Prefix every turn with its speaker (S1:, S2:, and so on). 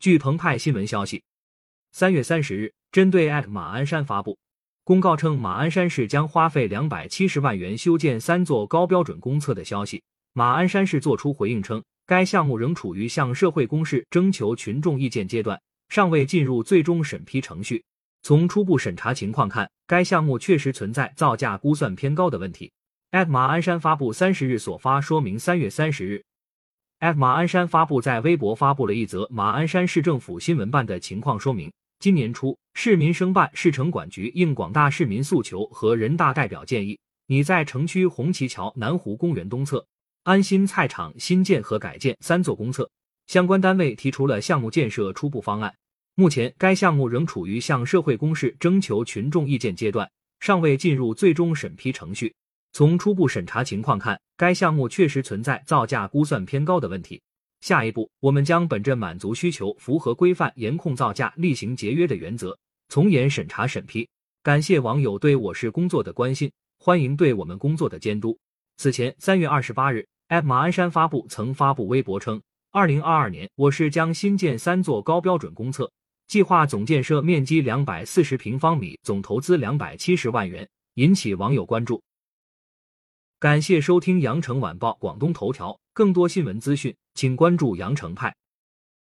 S1: 据澎湃新闻消息，三月三十日，针对马鞍山发布公告称马鞍山市将花费两百七十万元修建三座高标准公厕的消息，马鞍山市作出回应称，该项目仍处于向社会公示、征求群众意见阶段，尚未进入最终审批程序。从初步审查情况看，该项目确实存在造价估算偏高的问题。马鞍山发布三十日所发说明，三月三十日，f 马鞍山发布在微博发布了一则马鞍山市政府新闻办的情况说明。今年初，市民生办市城管局应广大市民诉求和人大代表建议，拟在城区红旗桥南湖公园东侧、安心菜场新建和改建三座公厕。相关单位提出了项目建设初步方案。目前，该项目仍处于向社会公示、征求群众意见阶段，尚未进入最终审批程序。从初步审查情况看，该项目确实存在造价估算偏高的问题。下一步，我们将本着满足需求、符合规范、严控造价、厉行节约的原则，从严审查审批。感谢网友对我市工作的关心，欢迎对我们工作的监督。此前，三月二十八日，马鞍山发布曾发布微博称，二零二二年我市将新建三座高标准公厕，计划总建设面积两百四十平方米，总投资两百七十万元，引起网友关注。感谢收听羊城晚报广东头条，更多新闻资讯，请关注羊城派。